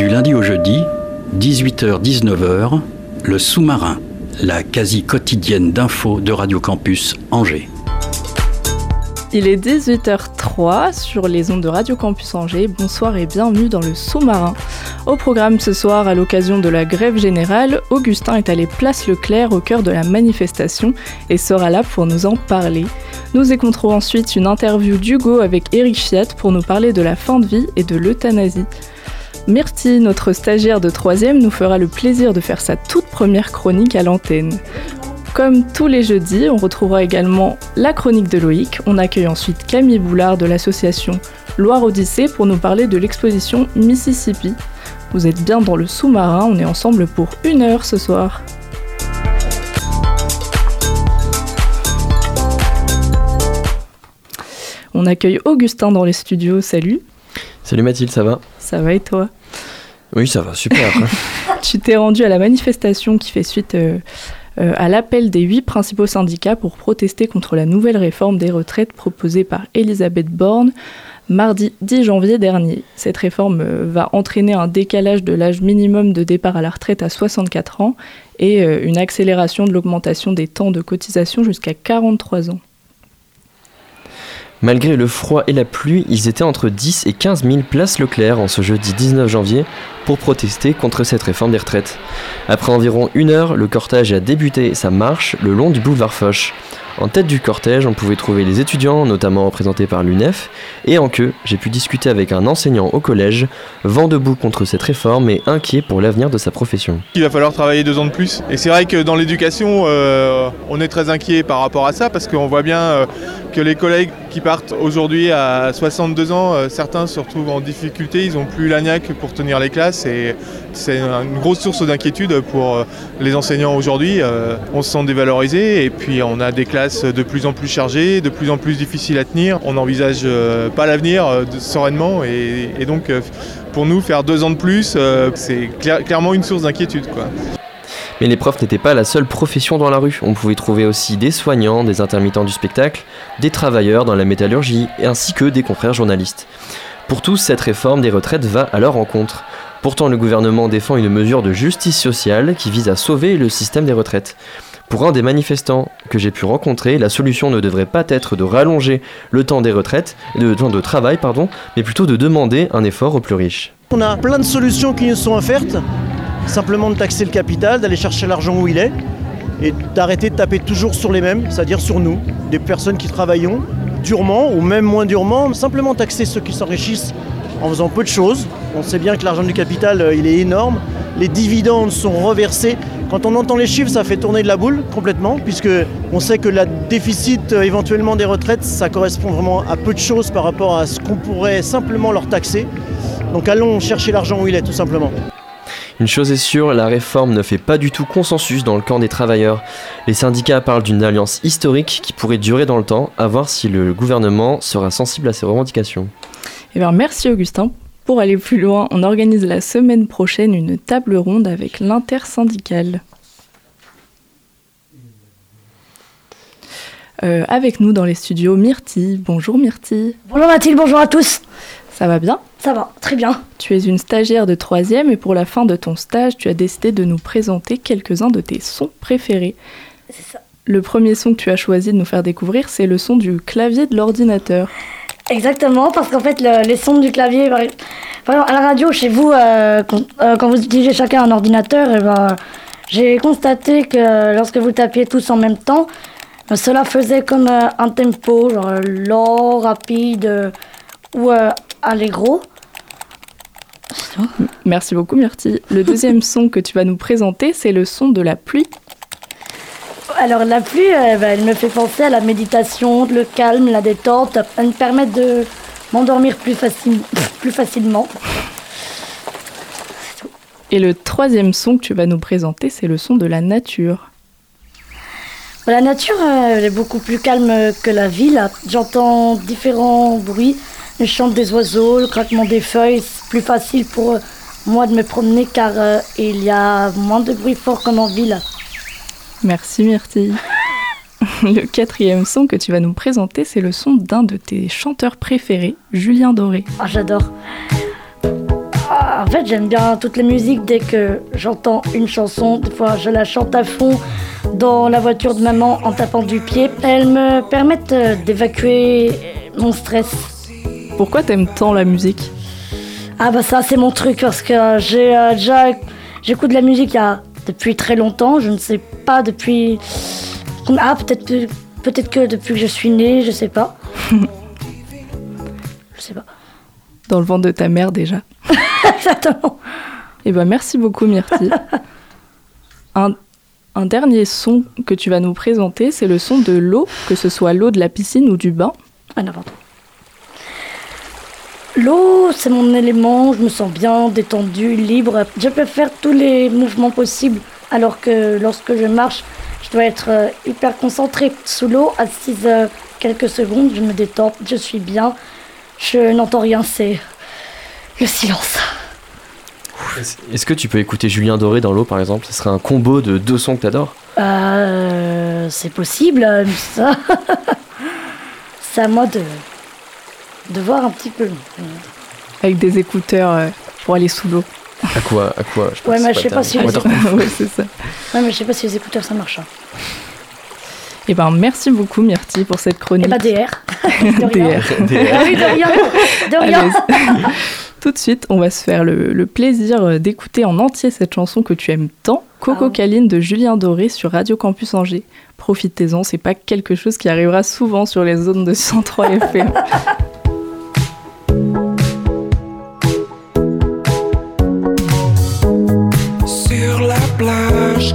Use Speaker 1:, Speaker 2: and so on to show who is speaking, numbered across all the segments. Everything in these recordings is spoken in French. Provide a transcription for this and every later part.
Speaker 1: Du lundi au jeudi, 18h-19h, le sous-marin, la quasi quotidienne d'infos de Radio Campus Angers.
Speaker 2: Il est 18h03 sur les ondes de Radio Campus Angers. Bonsoir et bienvenue dans le sous-marin. Au programme ce soir, à l'occasion de la grève générale, Augustin est allé place Leclerc au cœur de la manifestation et sera là pour nous en parler. Nous écouterons ensuite une interview d'Hugo avec Eric Fiat pour nous parler de la fin de vie et de l'euthanasie. Myrtille, notre stagiaire de 3 nous fera le plaisir de faire sa toute première chronique à l'antenne. Comme tous les jeudis, on retrouvera également la chronique de Loïc. On accueille ensuite Camille Boulard de l'association Loire Odyssée pour nous parler de l'exposition Mississippi. Vous êtes bien dans le sous-marin, on est ensemble pour une heure ce soir. On accueille Augustin dans les studios, salut.
Speaker 3: Salut Mathilde, ça va?
Speaker 2: Ça va et toi?
Speaker 3: Oui, ça va, super.
Speaker 2: Tu t'es rendu à la manifestation qui fait suite euh, euh, à l'appel des huit principaux syndicats pour protester contre la nouvelle réforme des retraites proposée par Elisabeth Borne mardi 10 janvier dernier. Cette réforme euh, va entraîner un décalage de l'âge minimum de départ à la retraite à 64 ans et une accélération de l'augmentation des temps de cotisation jusqu'à 43 ans.
Speaker 3: Malgré le froid et la pluie, ils étaient entre 10 et 15 000 places Leclerc en ce jeudi 19 janvier pour protester contre cette réforme des retraites. Après environ une heure, le cortège a débuté sa marche le long du boulevard Foch. En tête du cortège, on pouvait trouver les étudiants, notamment représentés par l'UNEF, et en queue, j'ai pu discuter avec un enseignant au collège, vent debout contre cette réforme et inquiet pour l'avenir de sa profession.
Speaker 4: Il va falloir travailler deux ans de plus. Et c'est vrai que dans l'éducation, euh, on est très inquiet par rapport à ça parce qu'on voit bien euh, que les collègues qui partent aujourd'hui à 62 ans, euh, certains se retrouvent en difficulté, ils n'ont plus l'agnac pour tenir les classes et c'est une grosse source d'inquiétude pour euh, les enseignants aujourd'hui. Euh, on se sent dévalorisé et puis on a des classes de plus en plus chargées, de plus en plus difficiles à tenir. On n'envisage pas l'avenir sereinement et, et donc pour nous faire deux ans de plus, c'est clair- clairement une source d'inquiétude.
Speaker 3: Mais les profs n'étaient pas la seule profession dans la rue. On pouvait trouver aussi des soignants, des intermittents du spectacle, des travailleurs dans la métallurgie, ainsi que des confrères journalistes. Pour tous, cette réforme des retraites va à leur rencontre. Pourtant, le gouvernement défend une mesure de justice sociale qui vise à sauver le système des retraites. Pour un des manifestants que j'ai pu rencontrer, la solution ne devrait pas être de rallonger le temps des retraites, le temps de travail, pardon, mais plutôt de demander un effort aux plus riches.
Speaker 5: On a plein de solutions qui nous sont offertes. Simplement de taxer le capital, d'aller chercher l'argent où il est et d'arrêter de taper toujours sur les mêmes, c'est-à-dire sur nous, des personnes qui travaillons durement ou même moins durement. Simplement taxer ceux qui s'enrichissent en faisant peu de choses. On sait bien que l'argent du capital, euh, il est énorme. Les dividendes sont reversés. Quand on entend les chiffres, ça fait tourner de la boule complètement, puisque on sait que le déficit euh, éventuellement des retraites, ça correspond vraiment à peu de choses par rapport à ce qu'on pourrait simplement leur taxer. Donc allons chercher l'argent où il est, tout simplement.
Speaker 3: Une chose est sûre, la réforme ne fait pas du tout consensus dans le camp des travailleurs. Les syndicats parlent d'une alliance historique qui pourrait durer dans le temps, à voir si le gouvernement sera sensible à ces revendications.
Speaker 2: Eh bien, merci Augustin. Pour aller plus loin, on organise la semaine prochaine une table ronde avec l'intersyndicale. Euh, avec nous dans les studios, Myrtille. Bonjour Myrtille.
Speaker 6: Bonjour Mathilde, bonjour à tous.
Speaker 2: Ça va bien?
Speaker 6: Ça va, très bien.
Speaker 2: Tu es une stagiaire de troisième et pour la fin de ton stage, tu as décidé de nous présenter quelques-uns de tes sons préférés.
Speaker 6: C'est ça.
Speaker 2: Le premier son que tu as choisi de nous faire découvrir, c'est le son du clavier de l'ordinateur.
Speaker 6: Exactement, parce qu'en fait, le- les sons du clavier, par exemple, à la radio, chez vous, euh, quand, euh, quand vous utilisez chacun un ordinateur, eh ben, j'ai constaté que lorsque vous tapiez tous en même temps, cela faisait comme euh, un tempo, genre lent, rapide ou euh, allegro.
Speaker 2: Merci beaucoup Myrtille. Le deuxième son que tu vas nous présenter, c'est le son de la pluie.
Speaker 6: Alors la pluie, euh, ben, elle me fait penser à la méditation, le calme, la détente. Elle me permet de m'endormir plus, facile, plus facilement.
Speaker 2: Et le troisième son que tu vas nous présenter, c'est le son de la nature.
Speaker 6: La nature, euh, elle est beaucoup plus calme que la ville. J'entends différents bruits, le chant des oiseaux, le craquement des feuilles. C'est plus facile pour moi de me promener car euh, il y a moins de bruit fort comme en ville.
Speaker 2: Merci Myrtille. Le quatrième son que tu vas nous présenter, c'est le son d'un de tes chanteurs préférés, Julien Doré.
Speaker 6: Ah, j'adore. Ah, en fait, j'aime bien toutes les musiques. Dès que j'entends une chanson, des fois je la chante à fond dans la voiture de maman en tapant du pied. Elles me permettent euh, d'évacuer mon stress.
Speaker 2: Pourquoi t'aimes tant la musique
Speaker 6: Ah bah ça c'est mon truc parce que j'ai euh, déjà j'écoute de la musique il y a depuis très longtemps. Je ne sais pas depuis ah peut-être peut-être que depuis que je suis née, je sais pas. je sais pas.
Speaker 2: Dans le ventre de ta mère déjà.
Speaker 6: Exactement.
Speaker 2: Eh ben merci beaucoup Myrtille. un, un dernier son que tu vas nous présenter, c'est le son de l'eau, que ce soit l'eau de la piscine ou du bain.
Speaker 6: Ah n'importe. L'eau, c'est mon élément, je me sens bien, détendue, libre. Je peux faire tous les mouvements possibles, alors que lorsque je marche, je dois être euh, hyper concentrée. Sous l'eau, assise euh, quelques secondes, je me détends, je suis bien, je n'entends rien, c'est le silence.
Speaker 3: Est-ce que tu peux écouter Julien Doré dans l'eau par exemple? Ce serait un combo de deux sons que t'adores?
Speaker 6: Euh, c'est possible, euh, ça. c'est à moi de, de voir un petit peu.
Speaker 2: Avec des écouteurs euh, pour aller sous l'eau.
Speaker 3: À quoi À quoi
Speaker 6: Ouais, mais je sais pas si les
Speaker 2: ouais, c'est ça.
Speaker 6: Ouais, mais je sais pas si les écouteurs ça marche. hein.
Speaker 2: Eh ben merci beaucoup Myrtille pour cette chronique.
Speaker 6: Et bah DR. De rien.
Speaker 2: DR.
Speaker 6: Ah oui, de rien. De rien.
Speaker 2: Allez, Tout de suite, on va se faire le, le plaisir euh, d'écouter en entier cette chanson que tu aimes tant, Coco
Speaker 6: Ah.
Speaker 2: Caline de Julien Doré sur Radio Campus Angers. Profitez-en, c'est pas quelque chose qui arrivera souvent sur les zones de 103 FM.
Speaker 7: Sur la plage,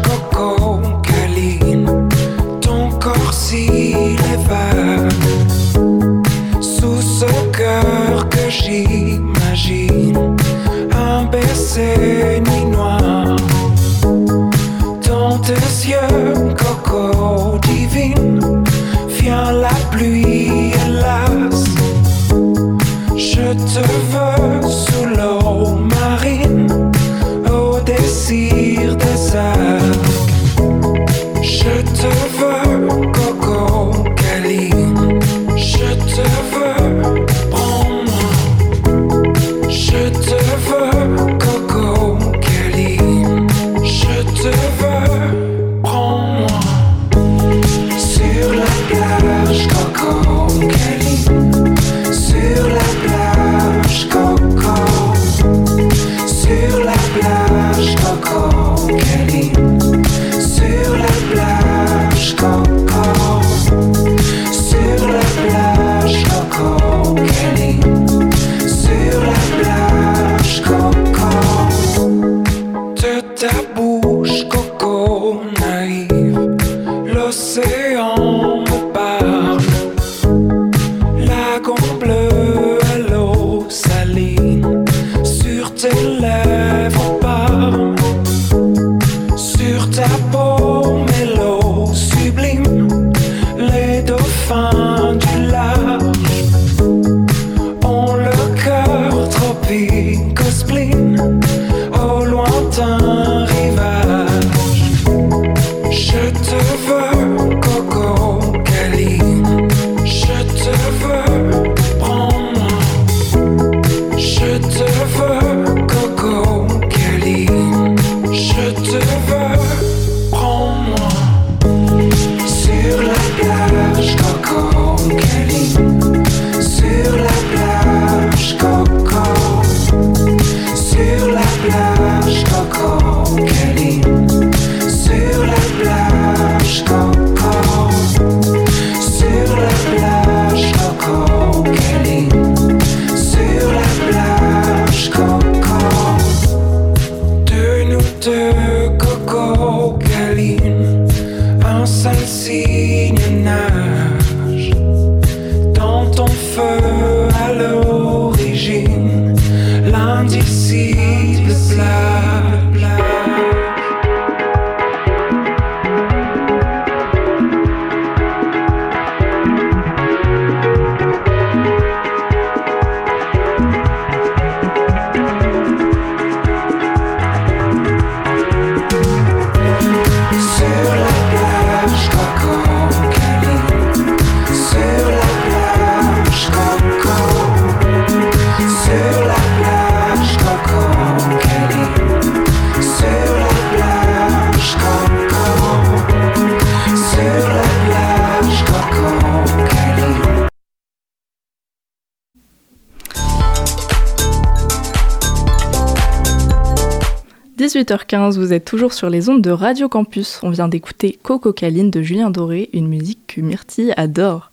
Speaker 2: 18h15, vous êtes toujours sur les ondes de Radio Campus. On vient d'écouter Coco Caline de Julien Doré, une musique que Myrtille adore.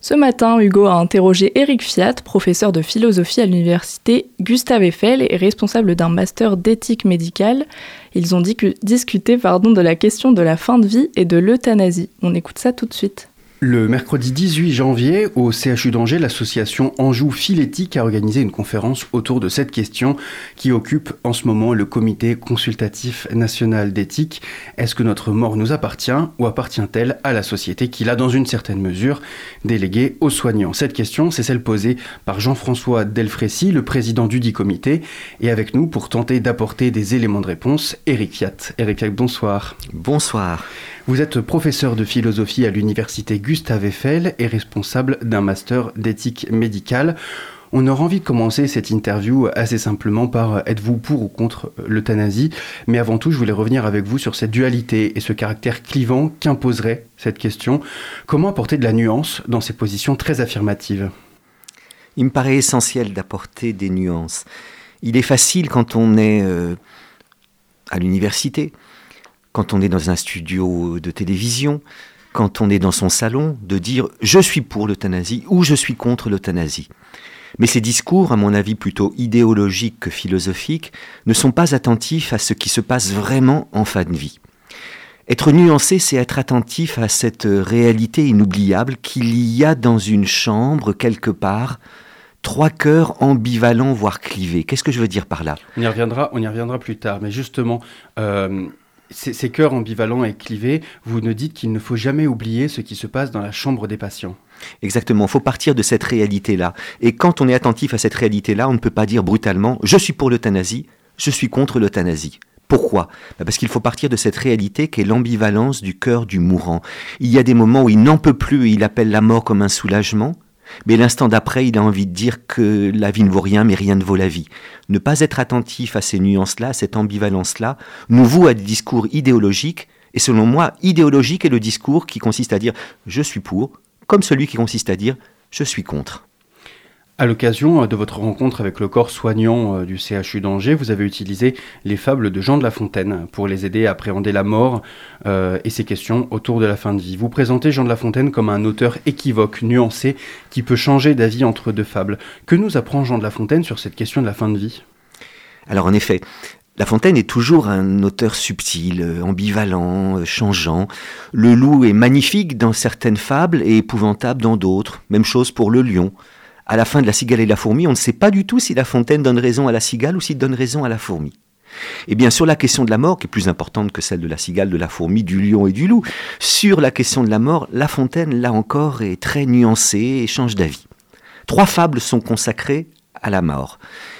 Speaker 2: Ce matin, Hugo a interrogé Eric Fiat, professeur de philosophie à l'université Gustave Eiffel et responsable d'un master d'éthique médicale. Ils ont discuté pardon, de la question de la fin de vie et de l'euthanasie. On écoute ça tout de suite.
Speaker 8: Le mercredi 18 janvier, au CHU d'Angers, l'association Anjou Philétique a organisé une conférence autour de cette question qui occupe en ce moment le comité consultatif national d'éthique. Est-ce que notre mort nous appartient ou appartient-elle à la société qui l'a dans une certaine mesure déléguée aux soignants? Cette question, c'est celle posée par Jean-François Delfrécy, le président du dit comité, et avec nous pour tenter d'apporter des éléments de réponse, Eric Fiat. Eric Fiat, bonsoir.
Speaker 9: Bonsoir.
Speaker 8: Vous êtes professeur de philosophie à l'université Gustave Eiffel et responsable d'un master d'éthique médicale. On aura envie de commencer cette interview assez simplement par êtes-vous pour ou contre l'euthanasie? Mais avant tout, je voulais revenir avec vous sur cette dualité et ce caractère clivant qu'imposerait cette question. Comment apporter de la nuance dans ces positions très affirmatives?
Speaker 9: Il me paraît essentiel d'apporter des nuances. Il est facile quand on est euh, à l'université quand on est dans un studio de télévision, quand on est dans son salon, de dire je suis pour l'euthanasie ou je suis contre l'euthanasie. Mais ces discours, à mon avis plutôt idéologiques que philosophiques, ne sont pas attentifs à ce qui se passe vraiment en fin de vie. Être nuancé, c'est être attentif à cette réalité inoubliable qu'il y a dans une chambre, quelque part, trois cœurs ambivalents, voire clivés. Qu'est-ce que je veux dire par là?
Speaker 8: On y, reviendra, plus tard, mais justement, euh, ces, cœurs ambivalents et clivés, vous nous dites qu'il ne faut jamais oublier ce qui se passe dans la chambre des patients.
Speaker 9: Exactement, il faut partir de cette réalité-là. Et quand on est attentif à cette réalité-là, on ne peut pas dire brutalement ⁇ je suis pour l'euthanasie, je suis contre l'euthanasie ⁇ pourquoi? Bah, Parce qu'il faut partir de cette réalité qui est l'ambivalence du cœur du mourant. Il y a des moments où il n'en peut plus et il appelle la mort comme un soulagement, mais l'instant d'après, il a envie de dire que la vie ne vaut rien, mais rien ne vaut la vie. Ne pas être attentif à ces nuances-là, à cette ambivalence-là, nous voue à des discours idéologiques, et selon moi, idéologique est le discours qui consiste à dire je suis pour, comme celui qui consiste à dire je suis contre.
Speaker 8: À l'occasion de votre rencontre avec le corps soignant euh, du CHU d'Angers, vous avez utilisé les fables de Jean de La Fontaine pour les aider à appréhender la mort euh, et ses questions autour de la fin de vie. Vous présentez Jean de La Fontaine comme un auteur équivoque, nuancé, qui peut changer d'avis entre deux fables. Que nous apprend Jean de La Fontaine sur cette question de la fin de vie?
Speaker 9: Alors en effet, la Fontaine est toujours un auteur subtil, euh, ambivalent, changeant. Le loup est magnifique dans certaines fables et épouvantable dans d'autres. Même chose pour le lion à la fin de la cigale et la fourmi, on ne sait pas du tout si la fontaine donne raison à la cigale ou s'il donne raison à la fourmi. Et bien sur la question de la mort, qui est plus importante que celle de la cigale, de la fourmi, du lion et du loup, sur la question de la mort, La Fontaine, là encore, est très nuancée et change d'avis. Trois fables sont consacrées à la mort.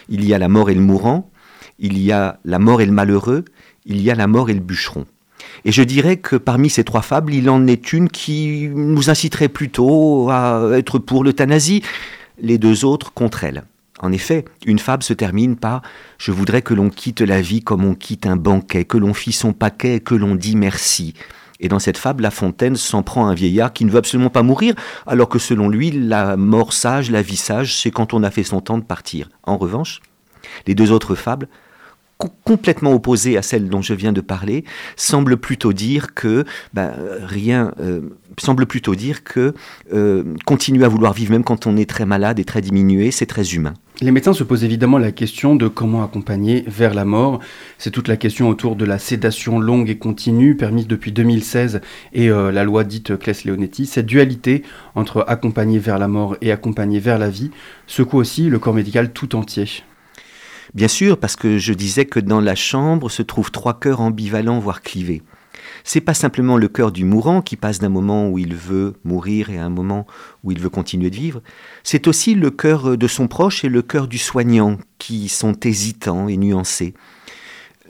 Speaker 9: Il y a la mort et le mourant, il y a la mort et le malheureux, il y a la mort et le bûcheron. Et je dirais que parmi ces trois fables, il en est une qui nous inciterait plutôt à être pour l'euthanasie, les deux autres contre elle. En effet, une fable se termine par ⁇ Je voudrais que l'on quitte la vie comme on quitte un banquet, que l'on fit son paquet et que l'on dit merci ⁇ et dans cette fable, La Fontaine s'en prend à un vieillard qui ne veut absolument pas mourir, alors que selon lui, la mort sage, la vie sage, c'est quand on a fait son temps de partir. En revanche, les deux autres fables complètement opposée à celle dont je viens de parler, semble plutôt dire que ben, rien, euh, semble plutôt dire que euh, continuer à vouloir vivre même quand on est très malade et très diminué, c'est très humain.
Speaker 8: Les médecins se posent évidemment la question de comment accompagner vers la mort. C'est toute la question autour de la sédation longue et continue permise depuis 2016 et euh, la loi dite Claes-Leonetti. Cette dualité entre accompagner vers la mort et accompagner vers la vie secoue aussi le corps médical tout entier.
Speaker 9: Bien sûr, parce que je disais que dans la chambre se trouvent trois cœurs ambivalents, voire clivés. C'est pas simplement le cœur du mourant qui passe d'un moment où il veut mourir et à un moment où il veut continuer de vivre. C'est aussi le cœur de son proche et le cœur du soignant qui sont hésitants et nuancés.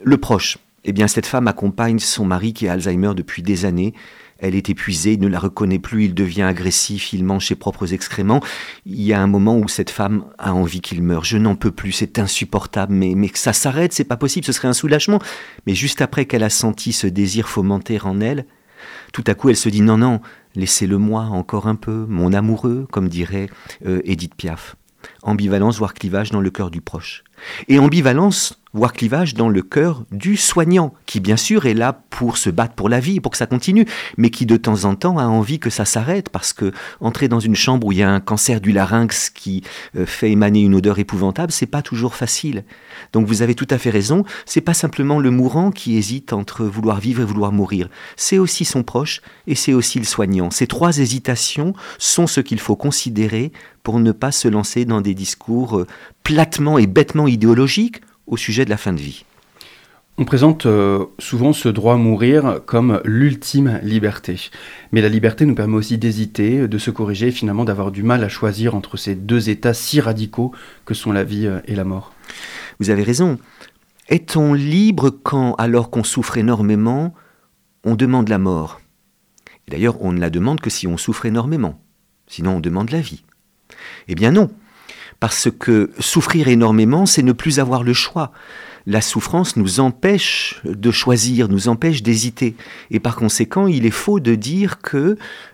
Speaker 9: Le proche, eh bien, cette femme accompagne son mari qui a Alzheimer depuis des années elle est épuisée, il ne la reconnaît plus, il devient agressif, il mange ses propres excréments. Il y a un moment où cette femme a envie qu'il meure. Je n'en peux plus, c'est insupportable, mais, mais que ça s'arrête, c'est pas possible, ce serait un soulagement. Mais juste après qu'elle a senti ce désir fomenter en elle, tout à coup elle se dit non, non, laissez-le-moi encore un peu, mon amoureux, comme dirait euh, Edith Piaf. Ambivalence, voire clivage dans le cœur du proche. Et ambivalence, voire clivage dans le cœur du soignant, qui bien sûr est là pour se battre pour la vie, pour que ça continue, mais qui de temps en temps a envie que ça s'arrête, parce que entrer dans une chambre où il y a un cancer du larynx qui euh, fait émaner une odeur épouvantable, c'est pas toujours facile. Donc vous avez tout à fait raison, c'est pas simplement le mourant qui hésite entre vouloir vivre et vouloir mourir, c'est aussi son proche et c'est aussi le soignant. Ces trois hésitations sont ce qu'il faut considérer pour ne pas se lancer dans des discours euh, platement et bêtement idéologiques au sujet de la fin de vie.
Speaker 8: On présente euh, souvent ce droit à mourir comme l'ultime liberté. Mais la liberté nous permet aussi d'hésiter, de se corriger et finalement d'avoir du mal à choisir entre ces deux états si radicaux que sont la vie euh, et la mort.
Speaker 9: Vous avez raison. Est-on libre quand, alors qu'on souffre énormément, on demande la mort? D'ailleurs, on ne la demande que si on souffre énormément. Sinon, on demande la vie. Eh bien non. Parce que souffrir énormément, c'est ne plus avoir le choix. La souffrance nous empêche de choisir, nous empêche d'hésiter. Et par conséquent, il est faux de dire que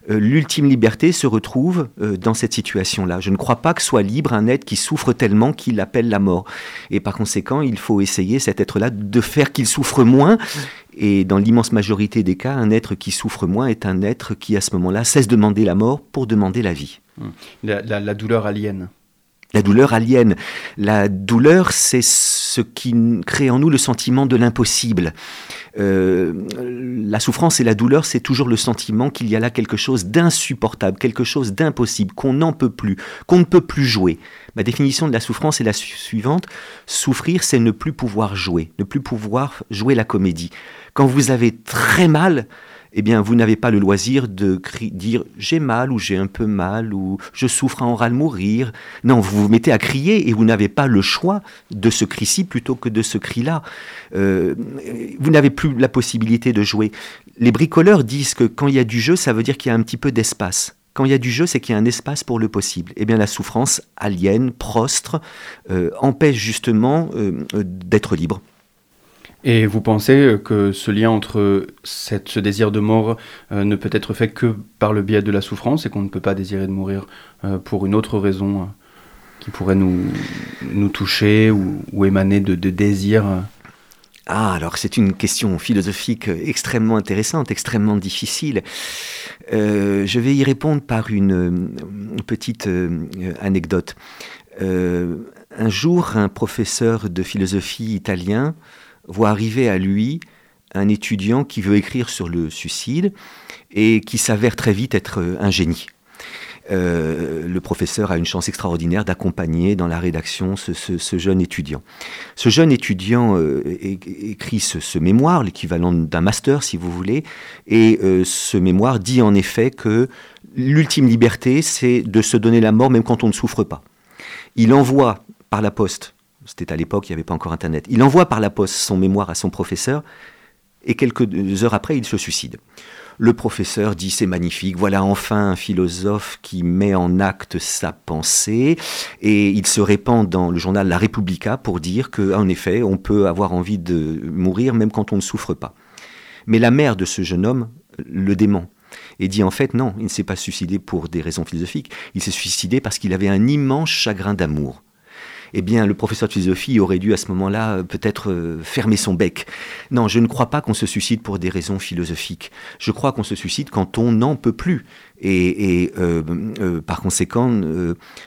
Speaker 9: euh, l'ultime liberté se retrouve euh, dans cette situation-là. Je ne crois pas que soit libre un être qui souffre tellement qu'il appelle la mort. Et par conséquent, il faut essayer, cet être-là, de faire qu'il souffre moins. Et dans l'immense majorité des cas, un être qui souffre moins est un être qui, à ce moment-là, cesse de demander la mort pour demander la vie.
Speaker 8: La, la- la douleur aliène.
Speaker 9: La douleur aliène. La douleur, c'est ce qui crée en nous le sentiment de l'impossible. Euh, la souffrance et la douleur, c'est toujours le sentiment qu'il y a là quelque chose d'insupportable, quelque chose d'impossible, qu'on n'en peut plus, qu'on ne peut plus jouer. Ma définition de la souffrance est la su- suivante. Souffrir, c'est ne plus pouvoir jouer, ne plus pouvoir jouer la comédie. Quand vous avez très mal, eh bien, vous n'avez pas le loisir de dire j'ai mal ou j'ai un peu mal ou je souffre à en ras mourir. Non, vous vous mettez à crier et vous n'avez pas le choix de ce cri-ci plutôt que de ce cri-là. Euh, vous n'avez plus la possibilité de jouer. Les bricoleurs disent que quand il y a du jeu, ça veut dire qu'il y a un petit peu d'espace. Quand il y a du jeu, c'est qu'il y a un espace pour le possible. Eh bien, la souffrance aliène, prostre, euh, empêche justement euh, d'être libre.
Speaker 8: Et vous pensez que ce lien entre cette, ce désir de mort euh, ne peut être fait que par le biais de la souffrance et qu'on ne peut pas désirer de mourir euh, pour une autre raison euh, qui pourrait nous, toucher ou, émaner de, de désirs euh?
Speaker 9: Ah, alors c'est une question philosophique extrêmement intéressante, extrêmement difficile. Euh, je vais y répondre par une, euh, petite euh, anecdote. Euh, un jour, un professeur de philosophie italien voit arriver à lui un étudiant qui veut écrire sur le suicide et qui s'avère très vite être euh, un génie. Euh, le professeur a une chance extraordinaire d'accompagner dans la rédaction ce, jeune étudiant. Ce jeune étudiant euh, écrit ce, mémoire, l'équivalent d'un master si vous voulez, et ce mémoire dit en effet que l'ultime liberté, c'est de se donner la mort même quand on ne souffre pas. Il envoie par la poste, c'était à l'époque, il n'y avait pas encore Internet, il envoie par la poste son mémoire à son professeur, et quelques heures après, il se suicide. Le professeur dit c'est magnifique, voilà enfin un philosophe qui met en acte sa pensée et il se répand dans le journal La Repubblica pour dire que en effet on peut avoir envie de mourir même quand on ne souffre pas. Mais la mère de ce jeune homme le dément et dit en fait non, il ne s'est pas suicidé pour des raisons philosophiques, il s'est suicidé parce qu'il avait un immense chagrin d'amour. Eh bien, le professeur de philosophie aurait dû à ce moment-là euh, peut-être euh, fermer son bec. Non, je ne crois pas qu'on se suicide pour des raisons philosophiques. Je crois qu'on se suicide quand on n'en peut plus. Et, euh, par conséquent,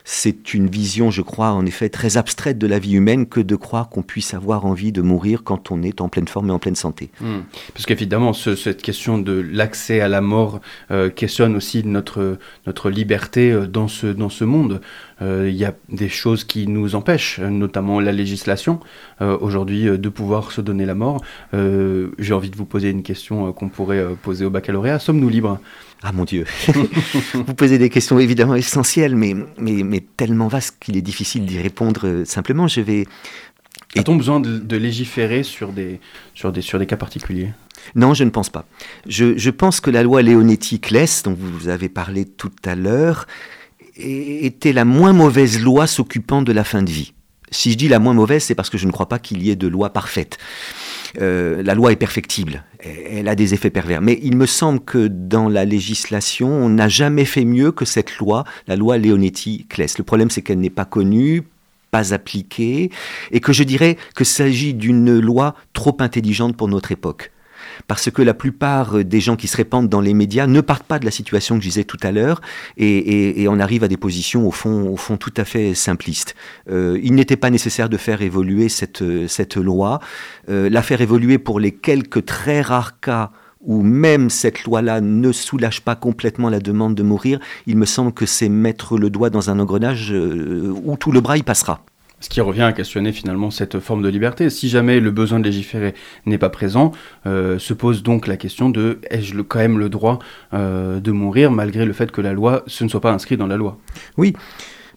Speaker 9: c'est une vision, je crois, en effet, très abstraite de la vie humaine que de croire qu'on puisse avoir envie de mourir quand on est en pleine forme et en pleine santé.
Speaker 8: Hmm. Parce qu'évidemment, ce- cette question de l'accès à la mort questionne aussi notre, notre liberté dans ce, dans ce monde. Euh, Il y a des choses qui nous empêchent, notamment la législation, euh, aujourd'hui, euh, de pouvoir se donner la mort. J'ai envie de vous poser une question qu'on pourrait poser au baccalauréat. Sommes-nous libres?
Speaker 9: Ah mon Dieu Vous posez des questions évidemment essentielles, mais, mais, mais tellement vastes qu'il est difficile d'y répondre simplement. Je vais
Speaker 8: A-t-on besoin de, de légiférer sur des, sur, des, sur des cas particuliers?
Speaker 9: Non, je ne pense pas. Je, je pense que la loi Leonetti Claes, dont vous avez parlé tout à l'heure, était la moins mauvaise loi s'occupant de la fin de vie. Si je dis la moins mauvaise, c'est parce que je ne crois pas qu'il y ait de loi parfaite. euh, la loi est perfectible, elle a des effets pervers. Mais il me semble que dans la législation, on n'a jamais fait mieux que cette loi, la loi Leonetti-Claes. Le problème, c'est qu'elle n'est pas connue, pas appliquée, et que je dirais que s'agit d'une loi trop intelligente pour notre époque parce que la plupart des gens qui se répandent dans les médias ne partent pas de la situation que je disais tout à l'heure, et, on arrive à des positions au fond, au fond tout à fait simplistes. Euh, il n'était pas nécessaire de faire évoluer cette, cette loi, euh, la faire évoluer pour les quelques très rares cas où même cette loi-là ne soulage pas complètement la demande de mourir, il me semble que c'est mettre le doigt dans un engrenage euh, où tout le bras y passera.
Speaker 8: Ce qui revient à questionner finalement cette forme de liberté. Si jamais le besoin de légiférer n'est pas présent, euh, se pose donc la question de ai-je quand même le droit euh, de mourir malgré le fait que la loi, ce ne soit pas inscrit dans la loi?
Speaker 9: Oui,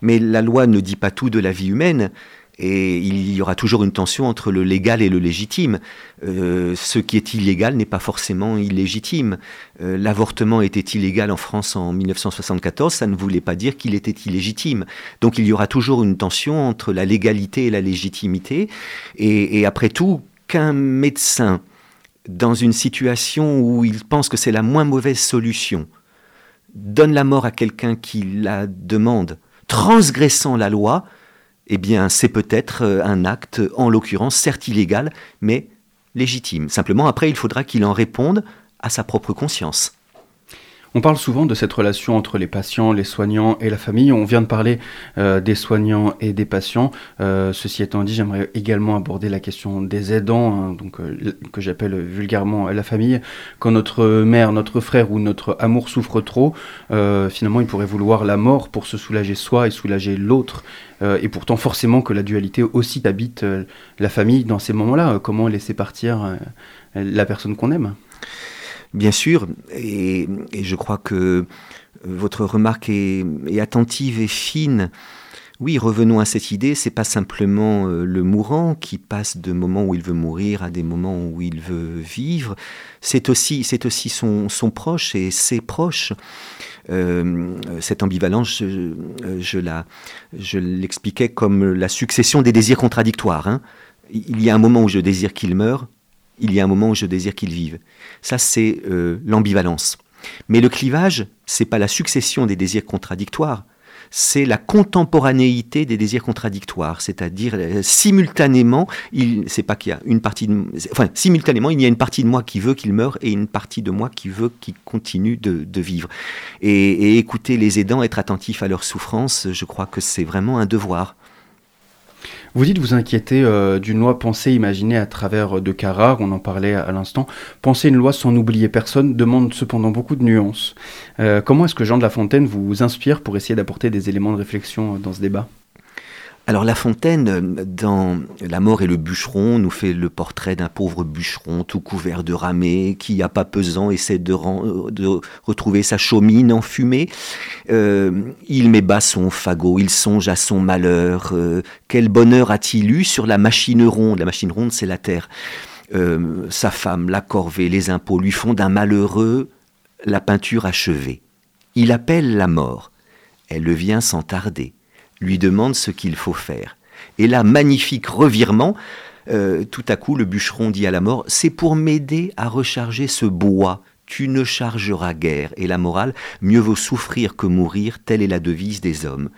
Speaker 9: mais la loi ne dit pas tout de la vie humaine. Et il y aura toujours une tension entre le légal et le légitime. Euh, ce qui est illégal n'est pas forcément illégitime. Euh, l'avortement était illégal en France en 1974, ça ne voulait pas dire qu'il était illégitime. Donc il y aura toujours une tension entre la légalité et la légitimité. Et, après tout, qu'un médecin, dans une situation où il pense que c'est la moins mauvaise solution, donne la mort à quelqu'un qui la demande, transgressant la loi, eh bien, c'est peut-être euh, un acte, en l'occurrence, certes illégal, mais légitime. Simplement, après, il faudra qu'il en réponde à sa propre conscience.
Speaker 8: On parle souvent de cette relation entre les patients, les soignants et la famille. On vient de parler euh, des soignants et des patients. Euh, ceci étant dit, j'aimerais également aborder la question des aidants, hein, donc, euh, que j'appelle vulgairement la famille. Quand notre mère, notre frère ou notre amour souffre trop, finalement, il pourrait vouloir la mort pour se soulager soi et soulager l'autre. et pourtant, forcément que la dualité aussi habite la famille dans ces moments-là. comment laisser partir la personne qu'on aime?
Speaker 9: Bien sûr, et, je crois que votre remarque est, attentive et fine. Oui, revenons à cette idée, c'est pas simplement euh, le mourant qui passe de moments où il veut mourir à des moments où il veut vivre, c'est aussi, aussi son, proche et ses proches. Euh, cette ambivalence, je l'expliquais comme la succession des désirs contradictoires. Hein. Il y a un moment où je désire qu'il meure, il y a un moment où je désire qu'il vive. Ça, c'est euh, l'ambivalence. Mais le clivage, c'est pas la succession des désirs contradictoires, c'est la contemporanéité des désirs contradictoires, c'est-à-dire euh, simultanément, il c'est pas qu'il y a une partie de, enfin simultanément, il y a une partie de moi qui veut qu'il meure et une partie de moi qui veut qu'il continue de, vivre. Et, et écouter les aidants, être attentif à leurs souffrances, je crois que c'est vraiment un devoir.
Speaker 8: Vous dites vous inquiéter euh, d'une loi pensée, imaginée à travers euh, de cas rares, on en parlait à, l'instant. Penser une loi sans oublier personne demande cependant beaucoup de nuances. Euh, comment est-ce que Jean de La Fontaine vous inspire pour essayer d'apporter des éléments de réflexion dans ce débat?
Speaker 9: Alors La Fontaine, dans La mort et le bûcheron, nous fait le portrait d'un pauvre bûcheron tout couvert de ramée, qui, à pas pesant, essaie de, retrouver sa chaumine enfumée. Euh, il met bas son fagot, il songe à son malheur. Euh, quel bonheur a-t-il eu sur la machine ronde? La machine ronde, c'est la terre. Euh, sa femme, la corvée, les impôts lui font d'un malheureux la peinture achevée. Il appelle la mort. Elle le vient sans tarder lui demande ce qu'il faut faire. Et là, magnifique revirement, euh, tout à coup, le bûcheron dit à la mort, c'est pour m'aider à recharger ce bois tu ne chargeras guère. Et la morale, mieux vaut souffrir que mourir, telle est la devise des hommes.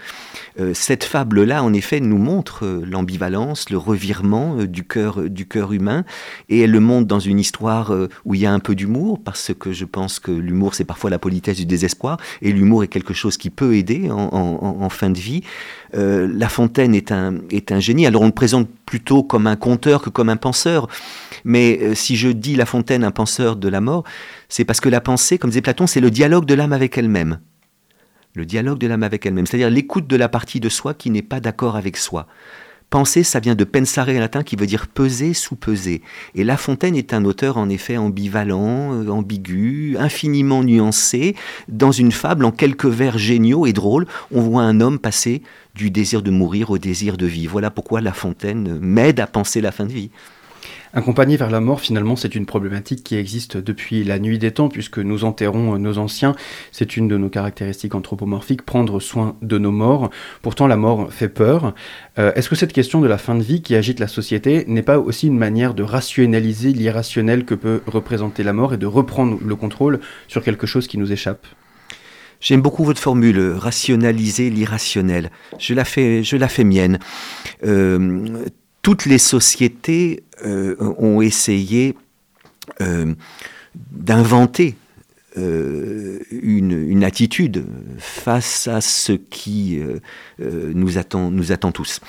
Speaker 9: Euh, cette fable-là, en effet, nous montre euh, l'ambivalence, le revirement euh, du cœur du cœur humain, et elle le montre dans une histoire où il y a un peu d'humour, parce que je pense que l'humour, c'est parfois la politesse du désespoir, et l'humour est quelque chose qui peut aider en, fin de vie. la Fontaine est un, est un génie. Alors on le présente plutôt comme un conteur que comme un penseur. Mais si je dis La Fontaine, un penseur de la mort, c'est parce que la pensée, comme disait Platon, c'est le dialogue de l'âme avec elle-même. Le dialogue de l'âme avec elle-même, c'est-à-dire l'écoute de la partie de soi qui n'est pas d'accord avec soi. Penser, ça vient de pensare en latin qui veut dire peser, sous-peser. Et La Fontaine est un auteur en effet ambivalent, euh, ambigu, infiniment nuancé. Dans une fable, en quelques vers géniaux et drôles, on voit un homme passer du désir de mourir au désir de vivre. Voilà pourquoi La Fontaine m'aide à penser la fin de vie.
Speaker 8: Accompagner vers la mort, finalement, c'est une problématique qui existe depuis la nuit des temps, puisque nous enterrons euh, nos anciens. C'est une de nos caractéristiques anthropomorphiques, prendre soin de nos morts. Pourtant, la mort fait peur. Euh, Est-ce que cette question de la fin de vie qui agite la société n'est pas aussi une manière de rationaliser l'irrationnel que peut représenter la mort et de reprendre le contrôle sur quelque chose qui nous échappe?
Speaker 9: J'aime beaucoup votre formule, rationaliser l'irrationnel. Je la fais, je la fais mienne. Euh, toutes les sociétés euh, ont essayé euh, d'inventer euh, une, attitude face à ce qui nous, attend, nous attend tous.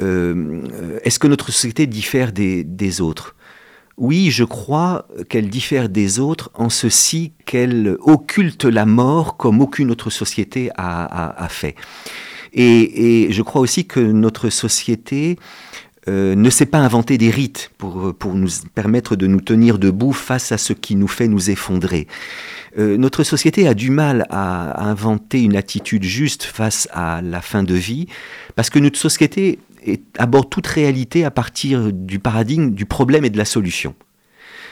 Speaker 9: Est-ce que notre société diffère des, autres? Oui, je crois qu'elle diffère des autres en ceci qu'elle occulte la mort comme aucune autre société a, fait. Et je crois aussi que notre société euh, ne sait pas inventer des rites pour, nous permettre de nous tenir debout face à ce qui nous fait nous effondrer. Euh, notre société a du mal à, inventer une attitude juste face à la fin de vie, parce que notre société aborde toute réalité à partir du paradigme du problème et de la solution.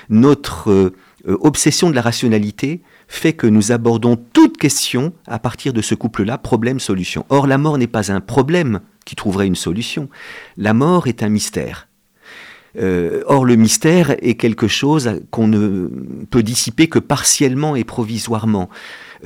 Speaker 9: Notre euh, obsession de la rationalité fait que nous abordons toute question à partir de ce couple-là, problème-solution. Or, la mort n'est pas un problème qui trouverait une solution. La mort est un mystère. Euh, or, le mystère est quelque chose qu'on ne peut dissiper que partiellement et provisoirement.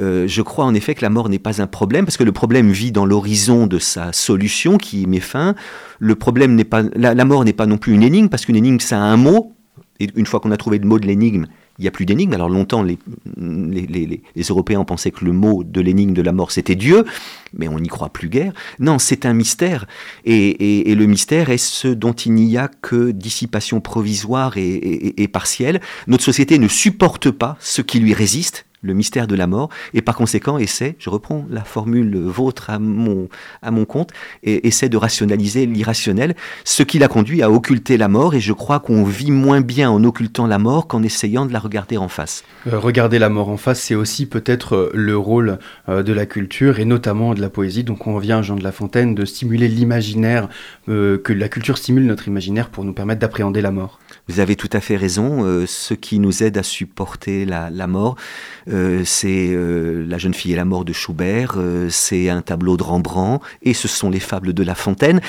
Speaker 9: Euh, je crois en effet que la mort n'est pas un problème, parce que le problème vit dans l'horizon de sa solution qui y met fin. Le problème pas, la, la mort n'est pas non plus une énigme, parce qu'une énigme, ça a un mot, et une fois qu'on a trouvé le mot de l'énigme, il n'y a plus d'énigme. Alors longtemps, les, les, les- les- Européens pensaient que le mot de l'énigme de la mort, c'était Dieu, mais on n'y croit plus guère. Non, c'est un mystère. Et, et- le mystère est ce dont il n'y a que dissipation provisoire et- et partielle. Notre société ne supporte pas ce qui lui résiste, le mystère de la mort, et par conséquent essaie, je reprends la formule vôtre à mon, à mon compte, et essaie de rationaliser l'irrationnel, ce qui l'a conduit à occulter la mort, et je crois qu'on vit moins bien en occultant la mort qu'en essayant de la regarder en face.
Speaker 8: Euh, regarder la mort en face, c'est aussi peut-être euh, le rôle euh, de la culture et notamment de la poésie. Donc on revient à Jean de La Fontaine de stimuler l'imaginaire, euh, que la culture stimule notre imaginaire pour nous permettre d'appréhender la mort.
Speaker 9: Vous avez tout à fait raison. ce qui nous aide à supporter la, la mort, euh, c'est euh, La jeune fille et la mort de Schubert, euh, c'est un tableau de Rembrandt, et ce sont les fables de La Fontaine,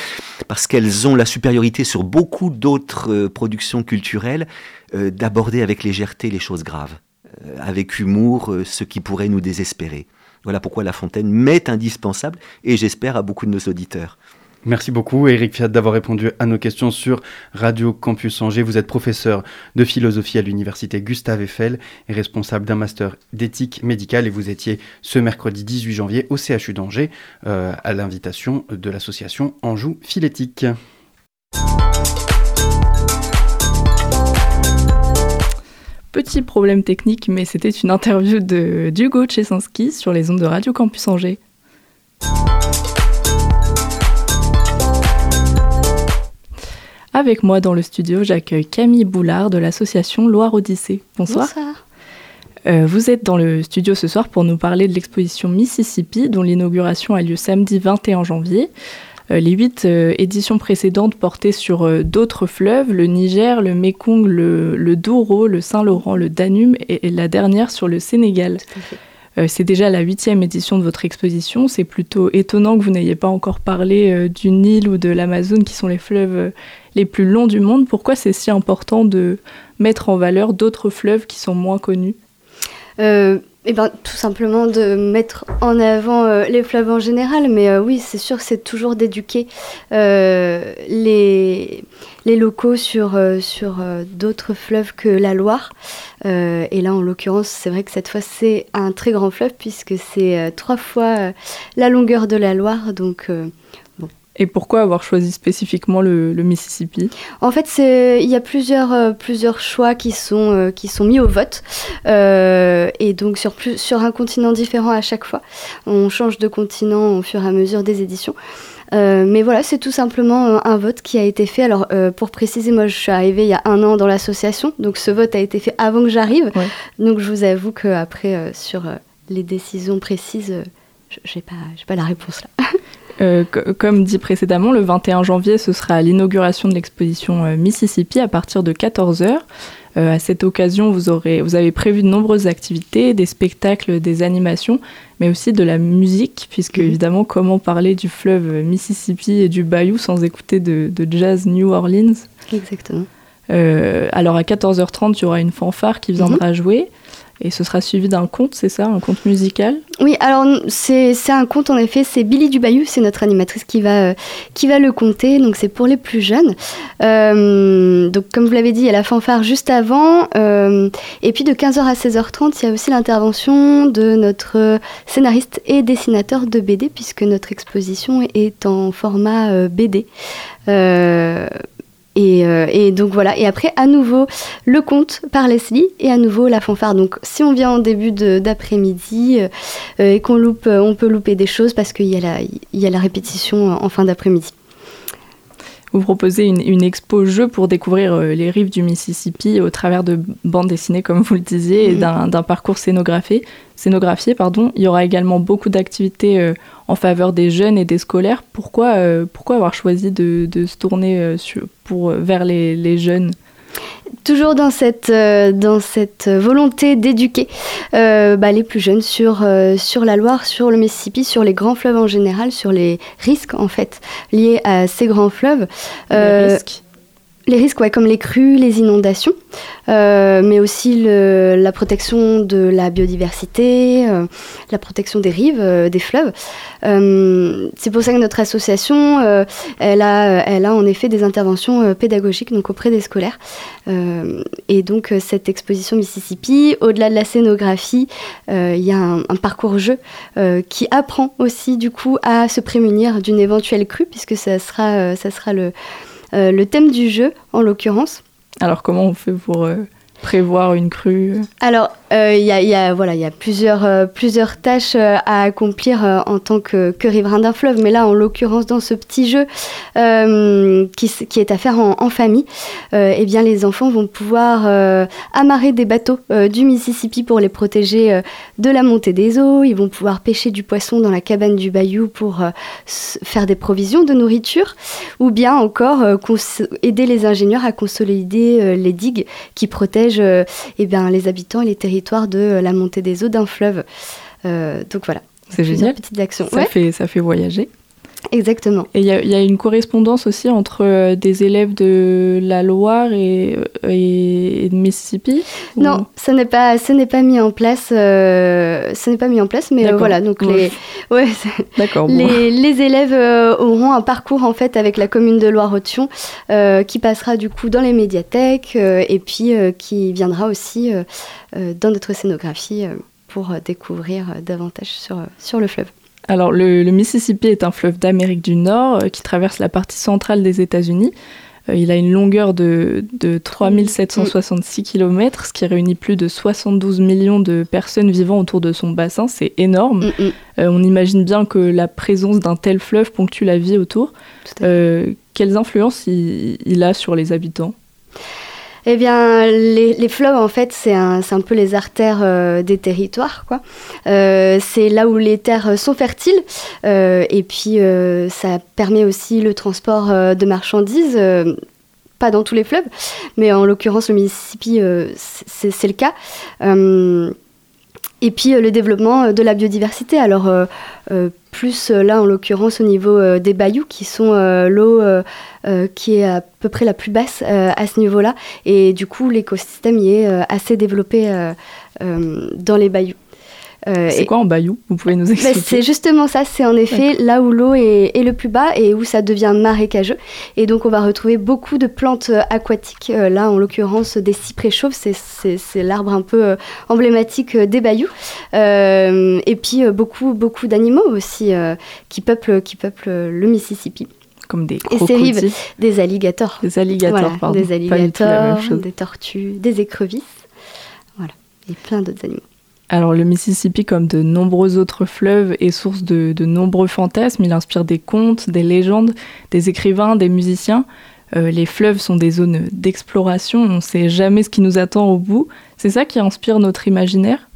Speaker 9: parce qu'elles ont la supériorité sur beaucoup d'autres productions culturelles d'aborder avec légèreté les choses graves, avec humour ce qui pourrait nous désespérer. Voilà pourquoi La Fontaine m'est indispensable, et j'espère à beaucoup de nos auditeurs.
Speaker 8: Merci beaucoup Eric Fiat d'avoir répondu à nos questions sur Radio Campus Angers. Vous êtes professeur de philosophie à l'université Gustave Eiffel et responsable d'un master d'éthique médicale et vous étiez ce mercredi 18 janvier au CHU d'Angers euh, à l'invitation de l'association Anjou Philétique.
Speaker 2: Petit problème technique, mais c'était une interview de d'Hugo Chesinski sur les ondes de Radio Campus Angers. Avec moi dans le studio, j'accueille Camille Boulard de l'association Loire Odyssée. Bonsoir. Euh, vous êtes dans le studio ce soir pour nous parler de l'exposition Mississippi, dont l'inauguration a lieu samedi 21 janvier. Euh, les huit euh, éditions précédentes portaient sur d'autres fleuves, le Niger, le Mekong, le, le Douro, le Saint-Laurent, le Danube et, et la dernière sur le Sénégal. C'est déjà la huitième édition de votre exposition. C'est plutôt étonnant que vous n'ayez pas encore parlé euh, du Nil ou de l'Amazone, qui sont les fleuves euh, les plus longs du monde. Pourquoi c'est si important de mettre en valeur d'autres fleuves qui sont moins connus?
Speaker 10: Euh, eh ben, tout simplement de mettre en avant euh, les fleuves en général, mais euh, oui, c'est sûr c'est toujours d'éduquer euh, les, les locaux sur, sur d'autres fleuves que la Loire. Et là, en l'occurrence, c'est vrai que cette fois, c'est un très grand fleuve puisque c'est trois fois la longueur de la Loire. Donc,
Speaker 2: Et pourquoi avoir choisi spécifiquement le, le Mississippi?
Speaker 10: En fait, il y a plusieurs, euh, plusieurs choix qui sont, euh, qui sont mis au vote. Euh, et donc, sur, plus, sur un continent différent à chaque fois. On change de continent au fur et à mesure des éditions. Euh, mais voilà, c'est tout simplement euh, un vote qui a été fait. Alors, euh, pour préciser, moi, je suis arrivée il y a un an dans l'association. Donc, ce vote a été fait avant que j'arrive. Donc, je vous avoue qu'après, sur euh, les décisions précises, je n'ai pas, j'ai pas la réponse là.
Speaker 2: Euh, co- comme dit précédemment, le 21 janvier, ce sera l'inauguration de l'exposition euh, Mississippi à partir de 14h. à cette occasion, vous, aurez, vous avez prévu de nombreuses activités, des spectacles, des animations, mais aussi de la musique, puisque évidemment, comment parler du fleuve Mississippi et du bayou sans écouter de, de jazz New Orleans?
Speaker 10: Exactement.
Speaker 2: Euh, alors à 14h30, il y aura une fanfare qui viendra jouer, et ce sera suivi d'un conte, c'est ça, un conte musical?
Speaker 10: Oui, alors c'est un conte en effet, c'est Billy Dubayou, c'est notre animatrice qui va, euh, qui va le conter, donc c'est pour les plus jeunes. Euh, donc comme vous l'avez dit, il y a la fanfare juste avant, euh, et puis de 15h à 16h30, il y a aussi l'intervention de notre scénariste et dessinateur de BD, puisque notre exposition est en format BD. Euh, et, donc voilà, et après à nouveau le conte par Leslie et à nouveau la fanfare. Donc si on vient en début d'après-midi euh, et qu'on loupe, euh, on peut louper des choses parce qu'il y a la répétition en fin d'après-midi.
Speaker 2: Vous proposez une, une expo jeu pour découvrir euh, les rives du Mississippi au travers de bandes dessinées, comme vous le disiez, et
Speaker 10: Mhm.
Speaker 2: d'un d'un parcours scénographié. scénographié pardon. Il y aura également beaucoup d'activités euh, en faveur des jeunes et des scolaires. Pourquoi, euh, pourquoi avoir choisi de, de se tourner sur- pour, vers les, les jeunes?
Speaker 10: Toujours dans cette, euh, dans cette volonté d'éduquer euh, bah, les plus jeunes sur, euh, sur la Loire, sur le Mississippi, sur les grands fleuves en général, sur les risques en fait liés à ces grands fleuves.
Speaker 2: Les risques
Speaker 10: Les risques, ouais, comme les crues, les inondations, euh, mais aussi la protection de la biodiversité, euh, la protection des rives, euh, des fleuves. C'est pour ça que notre association, elle, a, elle a en effet des interventions pédagogiques donc auprès des scolaires. Et donc cette exposition Mississippi, au-delà de la scénographie, il y a un, un parcours jeu qui apprend aussi du coup à se prémunir d'une éventuelle crue, puisque ça sera, ça sera le, le thème du jeu en l'occurrence.
Speaker 2: Alors comment on fait pour euh, prévoir une crue.
Speaker 10: Alors, euh, il y, a, y a- y a plusieurs, euh, plusieurs tâches euh, à accomplir en tant que, que riverain d'un fleuve, mais là, en l'occurrence, dans ce petit jeu qui, qui est à faire en, famille, eh bien, les enfants vont pouvoir amarrer des bateaux du Mississippi pour les protéger de la montée des eaux. Ils vont pouvoir pêcher du poisson dans la cabane du bayou pour faire des provisions de nourriture, ou bien encore aider les ingénieurs à consolider les digues qui protègent euh, eh bien, les habitants et les territoires de euh, la montée des eaux d'un fleuve. Euh, donc voilà.
Speaker 2: C'est génial.
Speaker 10: petites actions.
Speaker 2: Ça,
Speaker 10: Ouais,
Speaker 2: fait, ça fait voyager.
Speaker 10: Exactement.
Speaker 2: Et il y, a- il y a une correspondance aussi entre euh, des élèves de la Loire et, euh, et de Mississippi ou-
Speaker 10: Non, ce n'est pas, ce n'est pas mis en place. euh, ce n'est pas mis en place, mais euh, voilà. Donc les, ouais, c'est-
Speaker 2: D'accord. bon.
Speaker 10: les, les élèves euh, auront un parcours en fait avec la commune de Loire-Othion euh, qui passera du coup dans les médiathèques euh, et puis euh, qui viendra aussi euh, euh, dans notre scénographie euh, pour euh, découvrir euh, davantage sur, euh, sur le fleuve.
Speaker 2: Alors, le, le Mississippi est un fleuve d'Amérique du Nord euh, qui traverse la partie centrale des États-Unis. Euh, il a une longueur de, de 3766 km, ce qui réunit plus de 72 millions de personnes vivant autour de son bassin. C'est énorme.
Speaker 10: Mm, mm.
Speaker 2: Euh, on imagine bien que la présence d'un tel fleuve ponctue la vie autour. Quelles influences il, il a sur les habitants?
Speaker 10: Eh bien, les, fleuves, en fait, c'est un, un peu les artères euh, des territoires, quoi. Euh, c'est là où les terres sont fertiles. euh, et puis, ça permet aussi le transport de marchandises. pas dans tous les fleuves, mais en l'occurrence, le Mississippi, c'est le cas. Et puis euh, le développement euh, de la biodiversité. Alors euh, plus là en l'occurrence au niveau des bayous qui sont l'eau qui est à peu près la plus basse à ce niveau-là. Et du coup l'écosystème y est assez développé dans les bayous. Euh,
Speaker 2: C'est
Speaker 10: et-
Speaker 2: quoi en bayou? Vous pouvez nous
Speaker 10: bah,
Speaker 2: expliquer
Speaker 10: c'est justement ça, c'est en effet là où l'eau est, est le plus bas et où ça devient marécageux. Et donc on va retrouver beaucoup de plantes euh, aquatiques, euh, là en l'occurrence des cyprès chauves, c'est- l'arbre un peu emblématique des bayous. Et puis beaucoup, beaucoup d'animaux aussi qui, peuplent, qui peuplent le Mississippi.
Speaker 2: Comme des
Speaker 10: Et ces rives,
Speaker 2: crocodiles.
Speaker 10: des alligators.
Speaker 2: Des alligators,
Speaker 10: Voilà,
Speaker 2: pardon.
Speaker 10: Des alligators, des tortues, des écrevisses. Voilà, et plein d'autres animaux.
Speaker 2: Alors le Mississippi, comme de nombreux autres fleuves, est source de, de nombreux fantasmes. Il inspire des contes, des légendes, des écrivains, des musiciens. Euh, les fleuves sont des zones d'exploration. On ne sait jamais ce qui nous attend au bout. C'est ça qui inspire notre imaginaire?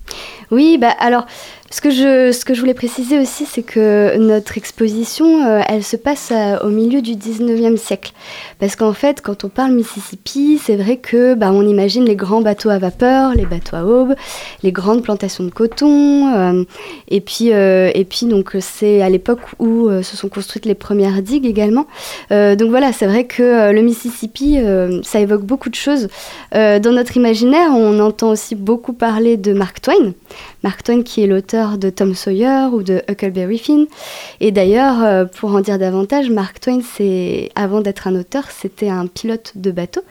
Speaker 10: Oui, bah alors Ce que, je, ce que je voulais préciser aussi, c'est que notre exposition, euh, elle se passe euh, au milieu du 19e siècle. Parce qu'en fait, quand on parle Mississippi, c'est vrai que bah, on imagine les grands bateaux à vapeur, les bateaux à aube, les grandes plantations de coton. euh, et puis, et puis donc, c'est à l'époque où se sont construites les premières digues également. Donc voilà, c'est vrai que le Mississippi, ça évoque beaucoup de choses. Dans notre imaginaire, on entend aussi beaucoup parler de Mark Twain. Mark Twain qui est l'auteur de Tom Sawyer ou de Huckleberry Finn. Et d'ailleurs, euh, pour en dire davantage, Mark Twain, avant d'être un auteur, c'était un pilote de bateau.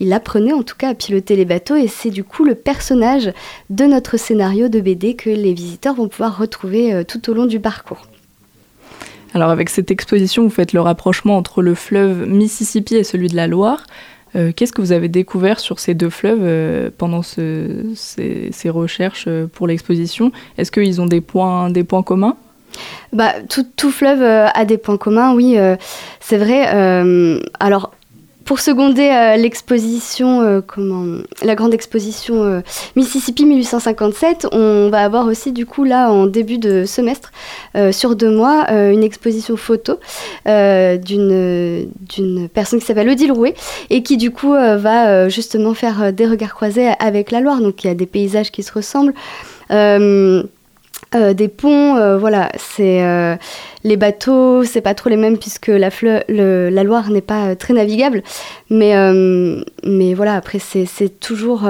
Speaker 10: Il apprenait en tout cas à piloter les bateaux et c'est du coup le personnage de notre scénario de BD que les visiteurs vont pouvoir retrouver euh, tout au long du parcours.
Speaker 2: Alors avec cette exposition, vous faites le rapprochement entre le fleuve Mississippi et celui de la Loire. Euh, Qu'est-ce que vous avez découvert sur ces deux fleuves euh, pendant ce- ces, recherches euh, pour l'exposition? Est-ce qu'ils ont des points, des points communs?
Speaker 10: Bah, tout, tout fleuve a des points communs, oui, c'est vrai. alors, pour seconder euh, l'exposition, euh, comment, la grande exposition euh, Mississippi 1857, on va avoir aussi, du coup, là, en début de semestre, sur deux mois, une exposition photo d'une d'une personne qui s'appelle Odile Rouet et qui, du coup, va justement faire des regards croisés avec la Loire. Donc, il y a des paysages qui se ressemblent. Euh, des ponts, euh, voilà, c'est euh, les bateaux, c'est pas trop les mêmes puisque la, Loire n'est pas très navigable, mais mais voilà, après c'est toujours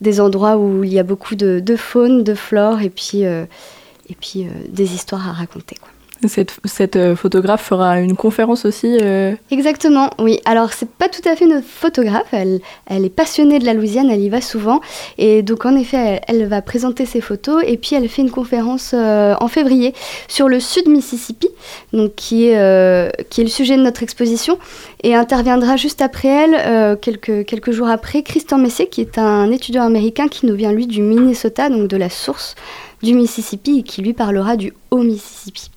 Speaker 10: des endroits où il y a beaucoup de, faune, de flore et puis et puis des histoires à raconter. Quoi.
Speaker 2: Cette, euh, photographe fera une conférence aussi euh,
Speaker 10: Exactement, oui. Alors, c'est pas tout à fait notre photographe. Elle, est passionnée de la Louisiane, elle y va souvent. Et donc, en effet, elle, va présenter ses photos. Et puis, elle fait une conférence euh, en février sur le sud Mississippi, donc qui est, le sujet de notre exposition. Et interviendra juste après elle, quelques, quelques jours après, Christian Messier, qui est un étudiant américain qui nous vient, lui, du Minnesota, donc de la source du Mississippi, et qui lui parlera du haut Mississippi.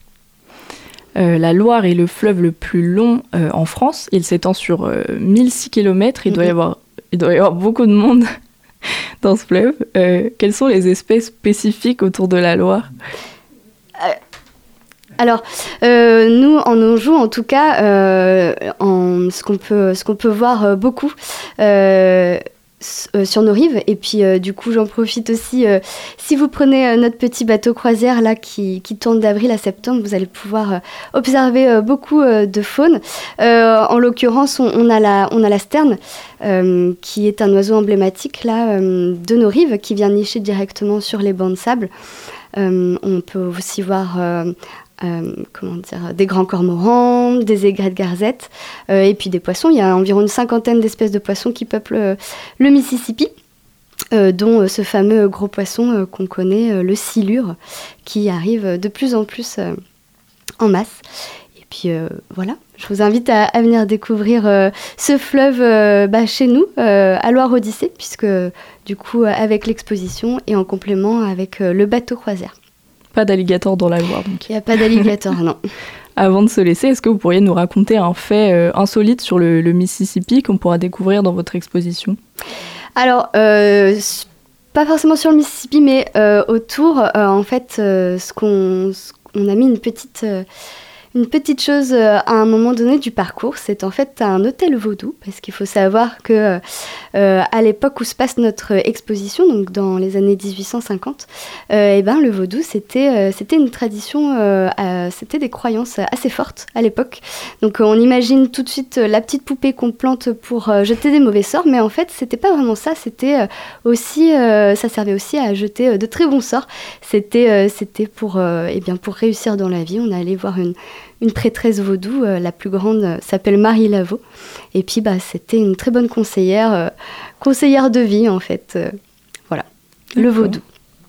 Speaker 2: Euh, la Loire est le fleuve le plus long euh, en France. Il s'étend sur euh, 1006 km. Il, doit y avoir, il doit y avoir beaucoup de monde dans ce fleuve. Euh, quelles sont les espèces spécifiques autour de la Loire?
Speaker 10: Alors, euh, nous, en Anjou, en tout cas, euh, en, ce qu'on peut, voir euh, beaucoup euh, sur nos rives, et puis euh, du coup, j'en profite aussi, euh, si vous prenez notre petit bateau croisière là qui, qui tourne d'avril à septembre, vous allez pouvoir observer beaucoup de faune. En l'occurrence, on, a la, on a la sterne, qui est un oiseau emblématique là, de nos rives, qui vient nicher directement sur les bancs de sable. On peut aussi voir euh, euh, comment dire, des grands cormorans, des aigrettes garzettes, euh, et puis des poissons. Il y a environ une cinquantaine d'espèces de poissons qui peuplent euh, le Mississippi. euh, dont euh, ce fameux gros poisson euh, qu'on connaît, euh, le silure, qui arrive de plus en plus euh, en masse. Et puis euh, voilà, je vous invite à, venir découvrir euh, ce fleuve euh, bah, chez nous, euh, à Loire-Odyssée, puisque du coup, euh, avec l'exposition et en complément avec euh, le bateau croisière.
Speaker 2: Pas d'alligator dans la Loire. Donc.
Speaker 10: Il n'y a pas d'alligator, non.
Speaker 2: Avant de se laisser, est-ce que vous pourriez nous raconter un fait euh, insolite sur le, le Mississippi qu'on pourra découvrir dans votre exposition?
Speaker 10: Alors, euh, pas forcément sur le Mississippi, mais euh, autour, euh, en fait, ce qu'on qu'on a mis une petite, une petite chose euh, à un moment donné du parcours, c'est en fait un hôtel vaudou, parce qu'il faut savoir que euh, à l'époque où se passe notre exposition, donc dans les années 1850, euh, eh ben, le vaudou, c'était euh, c'était une tradition, euh, euh, c'était des croyances assez fortes à l'époque. Donc euh, on imagine tout de suite euh, la petite poupée qu'on plante pour euh, jeter des mauvais sorts, mais en fait c'était pas vraiment ça. C'était euh, aussi, euh, ça servait aussi à jeter euh, de très bons sorts. C'était euh, c'était pour euh, eh bien pour réussir dans la vie. On allait voir une une prêtresse vaudou, euh, la plus grande euh, s'appelle Marie Laveau, et puis bah c'était une très bonne conseillère, euh, conseillère de vie en fait. euh, voilà, le vaudou.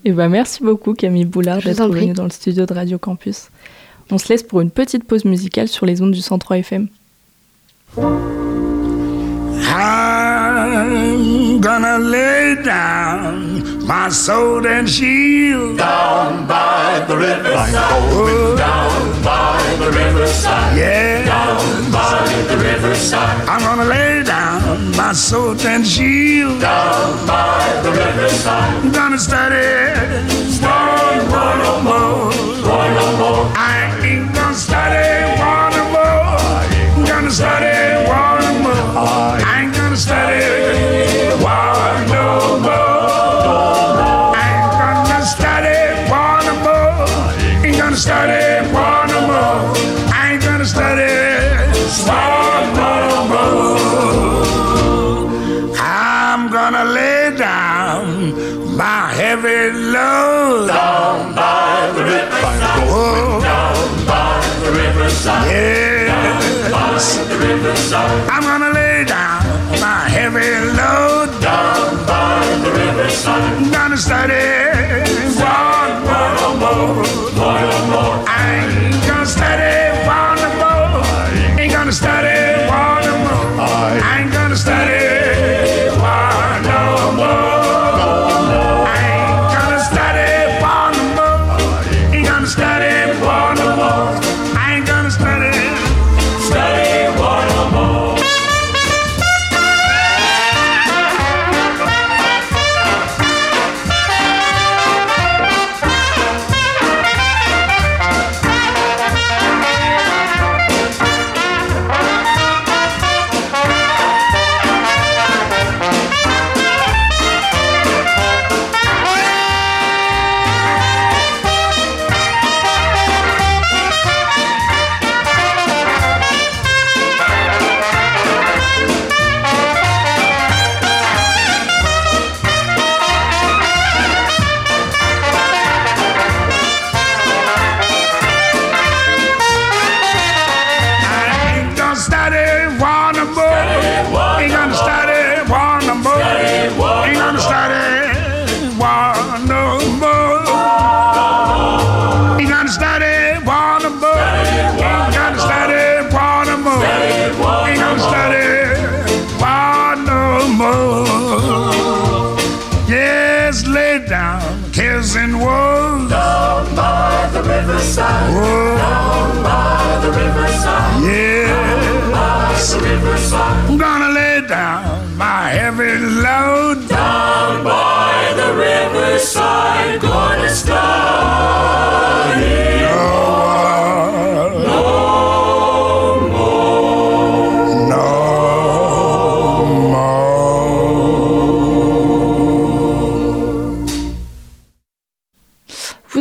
Speaker 2: Et ben merci beaucoup Camille Boulard d'être venue dans le studio de Radio Campus. On se laisse pour une petite pause musicale sur les ondes du 103 FM.
Speaker 11: I'm gonna lay down my sword and shield down by the riverside. going down by the riverside. Yeah, down by the riverside. I'm gonna lay down my sword and shield down by the riverside. I'm gonna study, study 101. more. I ain't gonna study war no more. Gonna study war no more. I ain't gonna study riverside. Gonna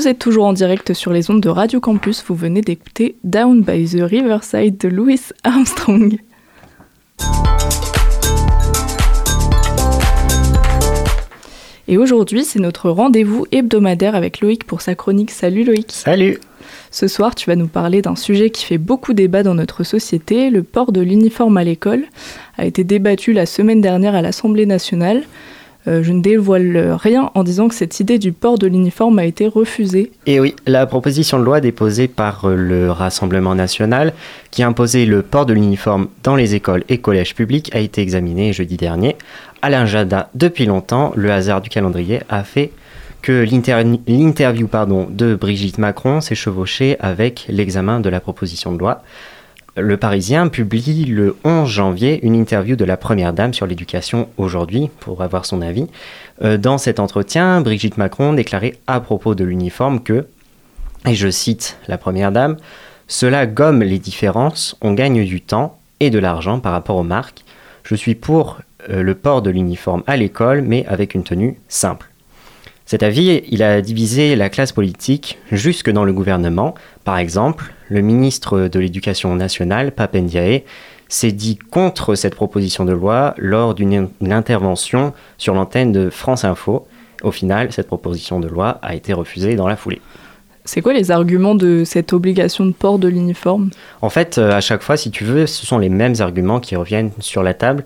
Speaker 2: êtes toujours en direct sur les ondes de Radio Campus. Vous venez d'écouter Down by the Riverside de Louis Armstrong. Et aujourd'hui, c'est notre rendez-vous hebdomadaire avec Loïc pour sa chronique. Salut Loïc.
Speaker 12: Salut.
Speaker 2: Ce soir, tu vas nous parler d'un sujet qui fait beaucoup débat dans notre société. Le port de l'uniforme à l'école a été débattu la semaine dernière à l'Assemblée nationale. Euh, je ne dévoile rien en disant que cette idée du port de l'uniforme a été refusée.
Speaker 12: Et oui, la proposition de loi déposée par euh, le Rassemblement national qui imposait le port de l'uniforme dans les écoles et collèges publics a été examinée jeudi dernier. À l'agenda depuis longtemps, le hasard du calendrier a fait que l'inter- l'interview de Brigitte Macron s'est chevauchée avec l'examen de la proposition de loi. Le Parisien publie le 11 janvier une interview de la Première Dame sur l'éducation aujourd'hui pour avoir son avis. Euh, dans cet entretien, Brigitte Macron déclarait à propos de l'uniforme que, et je cite la Première Dame, Cela gomme les différences, on gagne du temps et de l'argent par rapport aux marques. Je suis pour le port de l'uniforme à l'école, mais avec une tenue simple. Cet avis, il a divisé la classe politique jusque dans le gouvernement. Par exemple, le ministre de l'Éducation nationale, Papendiae, s'est dit contre cette proposition de loi lors d'une une intervention sur l'antenne de France Info. Au final, cette proposition de loi a été refusée dans la foulée.
Speaker 2: C'est quoi les arguments de cette obligation de port de l'uniforme?
Speaker 12: En fait, euh, à chaque fois, si tu veux, ce sont les mêmes arguments qui reviennent sur la table.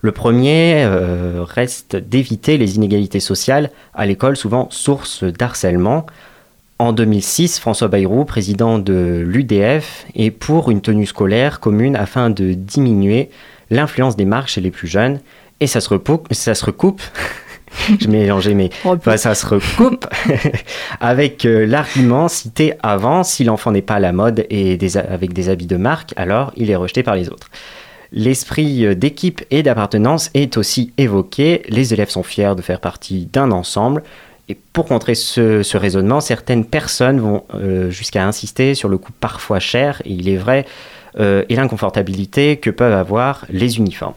Speaker 12: Le premier euh, reste d'éviter les inégalités sociales à l'école, souvent source d'harcèlement. En 2006, François Bayrou, président de l'UDF, est pour une tenue scolaire commune afin de diminuer l'influence des marques chez les plus jeunes. Et ça se, repou- ça se recoupe. Je mélangeais mes. Enfin, ça se recoupe avec euh, l'argument cité avant si l'enfant n'est pas à la mode et des- avec des habits de marque, alors il est rejeté par les autres. L'esprit euh, d'équipe et d'appartenance est aussi évoqué. Les élèves sont fiers de faire partie d'un ensemble Et pour contrer ce, raisonnement, certaines personnes vont euh, jusqu'à insister sur le coût parfois cher, et il est vrai, euh, et l'inconfortabilité que peuvent avoir les uniformes.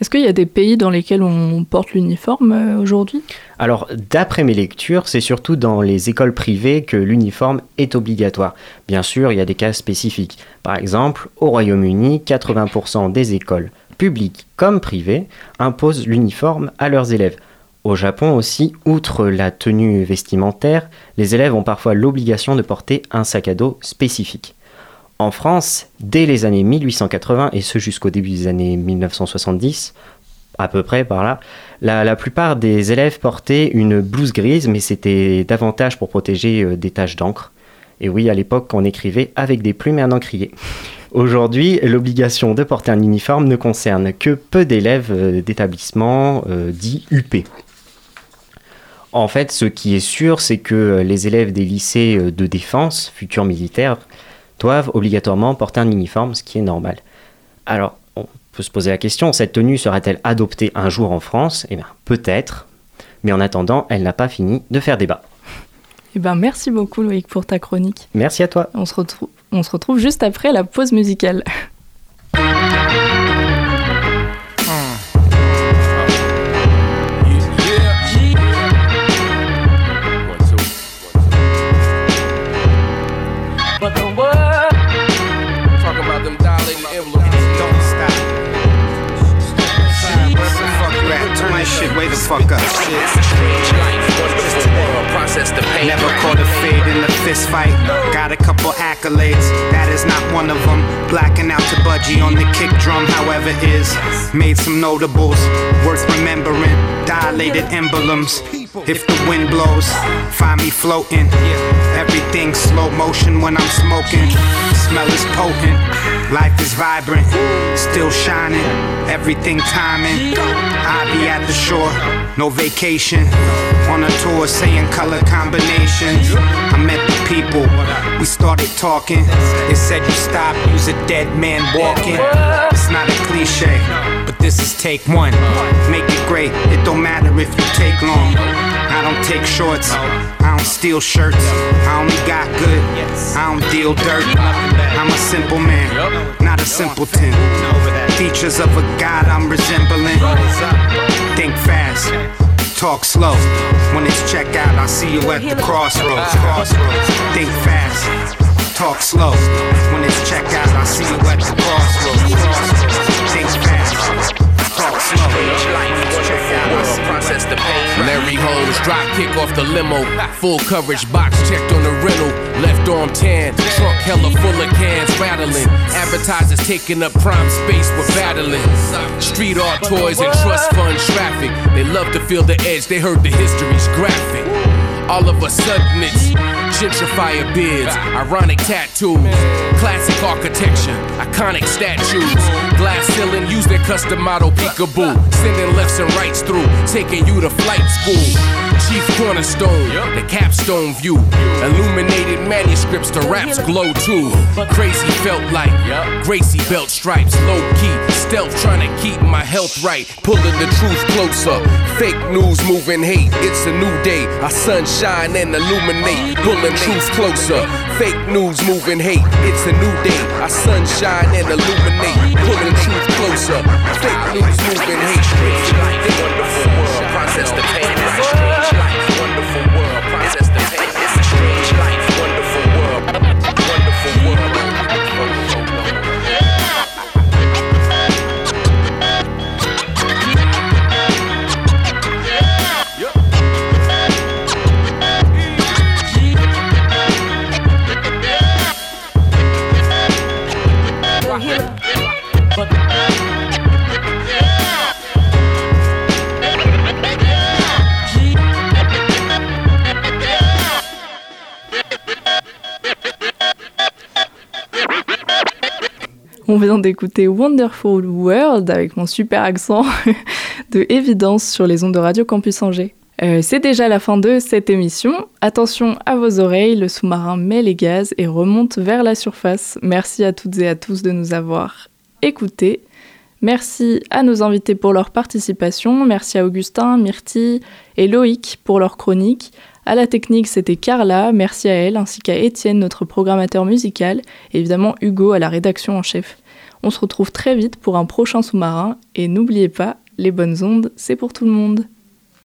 Speaker 2: Est-ce qu'il y a des pays dans lesquels on porte l'uniforme euh, aujourd'hui?
Speaker 12: Alors, d'après mes lectures, c'est surtout dans les écoles privées que l'uniforme est obligatoire. Bien sûr, il y a des cas spécifiques. Par exemple, au Royaume-Uni, 80% des écoles publiques comme privées imposent l'uniforme à leurs élèves. Au Japon aussi, outre la tenue vestimentaire, les élèves ont parfois l'obligation de porter un sac à dos spécifique. En France, dès les années 1880 et ce jusqu'au début des années 1970, à peu près par là, la, plupart des élèves portaient une blouse grise, mais c'était davantage pour protéger euh, des taches d'encre. Et oui, à l'époque, on écrivait avec des plumes et un encrier. Aujourd'hui, l'obligation de porter un uniforme ne concerne que peu d'élèves euh, d'établissements euh, dits UP. En fait, ce qui est sûr, c'est que les élèves des lycées de défense, futurs militaires, doivent obligatoirement porter un uniforme, ce qui est normal. Alors, on peut se poser la question, cette tenue sera-t-elle adoptée un jour en France? Eh bien, peut-être, mais en attendant, elle n'a pas fini de faire débat.
Speaker 2: Eh ben, merci beaucoup Loïc pour ta chronique.
Speaker 12: Merci à toi.
Speaker 2: On se retrouve, on se retrouve juste après la pause musicale.
Speaker 13: Fuck up, Shit up. Never caught a fade in the fist fight. Got a couple accolades, that is not one of them. Blacking out to Budgie on the kick drum, however, is. Made some notables, worth remembering. Dilated emblems. If the wind blows, find me floating. Everything slow motion when I'm smoking. Smell is potent, life is vibrant, still shining. Everything timing. I be at the shore, no vacation. On a tour saying color combinations. I met the people, we started talking. They said you stop, you's a dead man walking. It's not a cliche, but this is take one. Make it great, it don't matter if you take long. I don't take shorts, I don't steal shirts. I only got good, I don't deal dirt. I'm a simple man, not a simpleton. Features of a god I'm resembling. Think fast, talk slow. When it's check out, I'll see you at the crossroads. Crossroads. Think fast, talk slow. When it's check out, I'll see you at the crossroads. Crossroads. Think fast, talk slow.
Speaker 14: Larry Holmes, drop kick off the limo. Full coverage box checked on the rental. Left arm tan, trunk hella full of cans rattling. Advertisers taking up prime space, we're battling. Street art toys and trust fund traffic. They love to feel the edge, they heard the history's graphic. All of a sudden it's gentrifier bids, ironic tattoos, classic architecture, iconic statues, glass ceiling, use their custom model peekaboo, sending lefts and rights through, taking you to flight school. Chief cornerstone, the capstone view, illuminated manuscripts, the raps glow too. Crazy felt like Gracie belt stripes, low key, stealth trying to health right, pulling the truth closer. Fake news moving hate, it's a new day, our sunshine and illuminate, pulling truth closer. Fake news moving hate, it's a new day, our sunshine and illuminate, pulling truth closer. Fake news moving hate, it's a new day, wonderful world, process the pain. It's a strange life,
Speaker 2: On vient d'écouter Wonderful World avec mon super accent de évidence sur les ondes de Radio Campus Angers. Euh, c'est déjà la fin de cette émission. Attention à vos oreilles, le sous-marin met les gaz et remonte vers la surface. Merci à toutes et à tous de nous avoir écoutés. Merci à nos invités pour leur participation. Merci à Augustin, Myrtille et Loïc pour leur chronique. À la technique, c'était Carla, merci à elle, ainsi qu'à Étienne, notre programmateur musical, et évidemment Hugo à la rédaction en chef. On se retrouve très vite pour un prochain sous-marin, et n'oubliez pas, les bonnes ondes, c'est pour tout le monde.